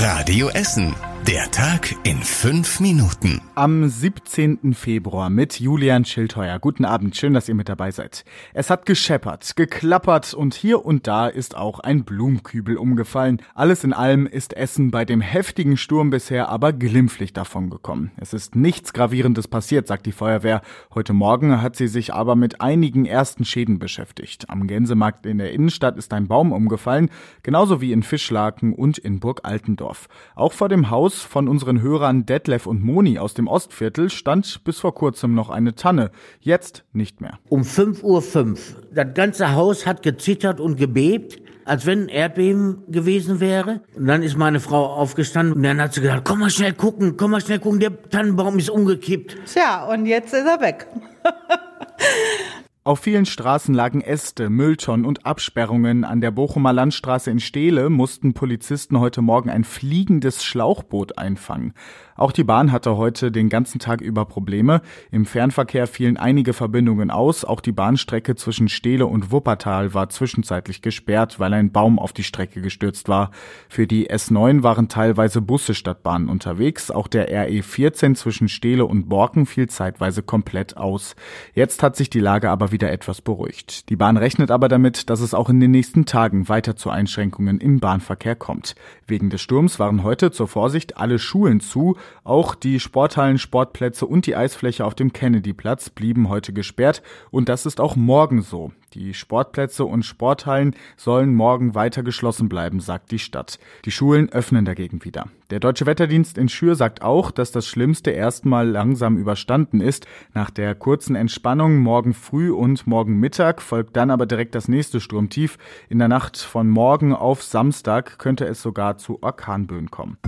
Radio Essen. Der Tag in fünf Minuten. Am 17. Februar mit Julian Schildheuer. Guten Abend, schön, dass ihr mit dabei seid. Es hat gescheppert, geklappert und hier und da ist auch ein Blumenkübel umgefallen. Alles in allem ist Essen bei dem heftigen Sturm bisher aber glimpflich davongekommen. Es ist nichts Gravierendes passiert, sagt die Feuerwehr. Heute Morgen hat sie sich aber mit einigen ersten Schäden beschäftigt. Am Gänsemarkt in der Innenstadt ist ein Baum umgefallen, genauso wie in Fischlaken und in Burg Altendorf. Auch vor dem Haus von unseren Hörern Detlef und Moni aus dem Ostviertel stand bis vor kurzem noch eine Tanne. Jetzt nicht mehr. Um 5.05 Uhr. Das ganze Haus hat gezittert und gebebt als wenn ein Erdbeben gewesen wäre. Und dann ist meine Frau aufgestanden und dann hat sie gesagt, komm mal schnell gucken, komm mal schnell gucken, der Tannenbaum ist umgekippt. Tja, und jetzt ist er weg. Auf vielen Straßen lagen Äste, Mülltonnen und Absperrungen. An der Bochumer Landstraße in Steele mussten Polizisten heute Morgen ein fliegendes Schlauchboot einfangen. Auch die Bahn hatte heute den ganzen Tag über Probleme. Im Fernverkehr fielen einige Verbindungen aus. Auch die Bahnstrecke zwischen Steele und Wuppertal war zwischenzeitlich gesperrt, weil ein Baum auf die Strecke gestürzt war. Für die S9 waren teilweise Busse statt Bahnen unterwegs. Auch der RE 14 zwischen Steele und Borken fiel zeitweise komplett aus. Jetzt hat sich die Lage aber wieder etwas beruhigt. Die Bahn rechnet aber damit, dass es auch in den nächsten Tagen weiter zu Einschränkungen im Bahnverkehr kommt. Wegen des Sturms waren heute zur Vorsicht alle Schulen zu. Auch die Sporthallen, Sportplätze und die Eisfläche auf dem Kennedyplatz blieben heute gesperrt und das ist auch morgen so. Die Sportplätze und Sporthallen sollen morgen weiter geschlossen bleiben, sagt die Stadt. Die Schulen öffnen dagegen wieder. Der Deutsche Wetterdienst in Schür sagt auch, dass das Schlimmste erstmal langsam überstanden ist. Nach der kurzen Entspannung morgen früh und morgen Mittag folgt dann aber direkt das nächste Sturmtief. In der Nacht von morgen auf Samstag könnte es sogar zu Orkanböen kommen.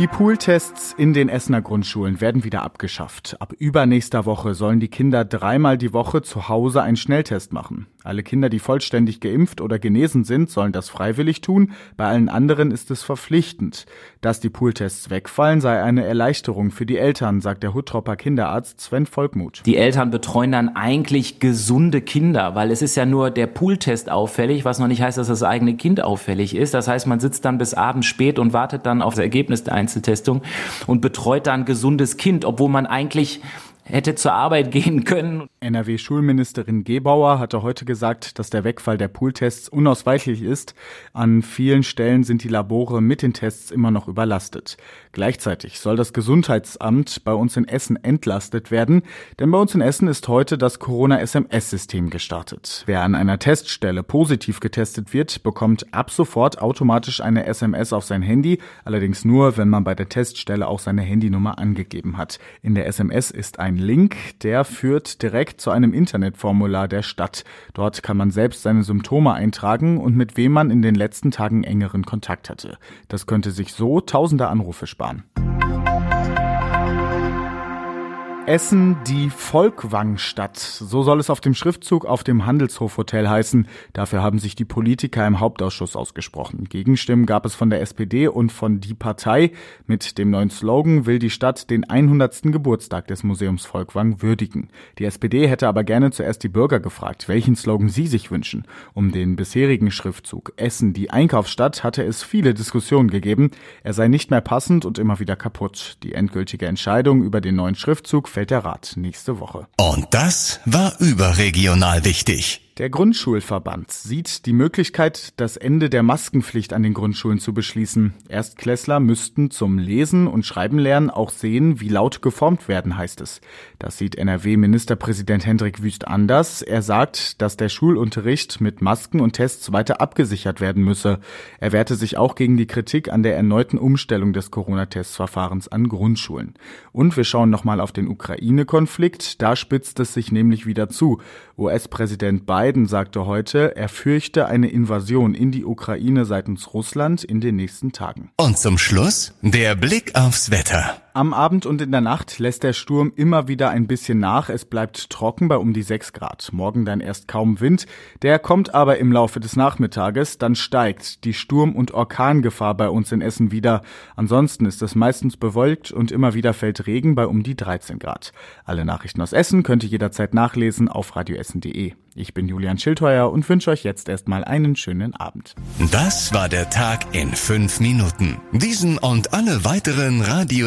Die Pooltests in den Essener Grundschulen werden wieder abgeschafft. Ab übernächster Woche sollen die Kinder dreimal die Woche zu Hause einen Schnelltest machen. Alle Kinder, die vollständig geimpft oder genesen sind, sollen das freiwillig tun. Bei allen anderen ist es verpflichtend. Dass die Pooltests wegfallen, sei eine Erleichterung für die Eltern, sagt der Huttropper Kinderarzt Sven Volkmuth. Die Eltern betreuen dann eigentlich gesunde Kinder, weil es ist ja nur der Pooltest auffällig, was noch nicht heißt, dass das eigene Kind auffällig ist. Das heißt, man sitzt dann bis abends spät und wartet dann auf das Ergebnis der Einzeltestung und betreut dann gesundes Kind, obwohl man eigentlich hätte zur Arbeit gehen können. NRW-Schulministerin Gebauer hatte heute gesagt, dass der Wegfall der Pooltests unausweichlich ist. An vielen Stellen sind die Labore mit den Tests immer noch überlastet. Gleichzeitig soll das Gesundheitsamt bei uns in Essen entlastet werden, denn bei uns in Essen ist heute das Corona-SMS-System gestartet. Wer an einer Teststelle positiv getestet wird, bekommt ab sofort automatisch eine SMS auf sein Handy, allerdings nur, wenn man bei der Teststelle auch seine Handynummer angegeben hat. In der SMS ist ein Link, der führt direkt zu einem Internetformular der Stadt. Dort kann man selbst seine Symptome eintragen und mit wem man in den letzten Tagen engeren Kontakt hatte. Das könnte sich so tausende Anrufe sparen. Essen die Volkwangstadt. So soll es auf dem Schriftzug auf dem Handelshofhotel heißen. Dafür haben sich die Politiker im Hauptausschuss ausgesprochen. Gegenstimmen gab es von der SPD und von Die Partei. Mit dem neuen Slogan will die Stadt den 100. Geburtstag des Museums Volkwang würdigen. Die SPD hätte aber gerne zuerst die Bürger gefragt, welchen Slogan sie sich wünschen. Um den bisherigen Schriftzug Essen die Einkaufsstadt hatte es viele Diskussionen gegeben. Er sei nicht mehr passend und immer wieder kaputt. Die endgültige Entscheidung über den neuen Schriftzug fällt der Rat nächste Woche. Und das war überregional wichtig. Der Grundschulverband sieht die Möglichkeit, das Ende der Maskenpflicht an den Grundschulen zu beschließen. Erstklässler müssten zum Lesen und Schreiben lernen auch sehen, wie laut geformt werden, heißt es. Das sieht NRW-Ministerpräsident Hendrik Wüst anders. Er sagt, dass der Schulunterricht mit Masken und Tests weiter abgesichert werden müsse. Er wehrte sich auch gegen die Kritik an der erneuten Umstellung des Corona-Testverfahrens an Grundschulen. Und wir schauen nochmal auf den Ukraine-Konflikt. Da spitzt es sich nämlich wieder zu. US-Präsident Biden Biden sagte heute, er fürchte eine Invasion in die Ukraine seitens Russland in den nächsten Tagen. Und zum Schluss der Blick aufs Wetter. Am Abend und in der Nacht lässt der Sturm immer wieder ein bisschen nach. Es bleibt trocken bei um die 6 Grad. Morgen dann erst kaum Wind. Der kommt aber im Laufe des Nachmittages. Dann steigt die Sturm- und Orkangefahr bei uns in Essen wieder. Ansonsten ist es meistens bewölkt und immer wieder fällt Regen bei um die 13 Grad. Alle Nachrichten aus Essen könnt ihr jederzeit nachlesen auf radioessen.de. Ich bin Julian Schildheuer und wünsche euch jetzt erstmal einen schönen Abend. Das war der Tag in fünf Minuten. Diesen und alle weiteren Radio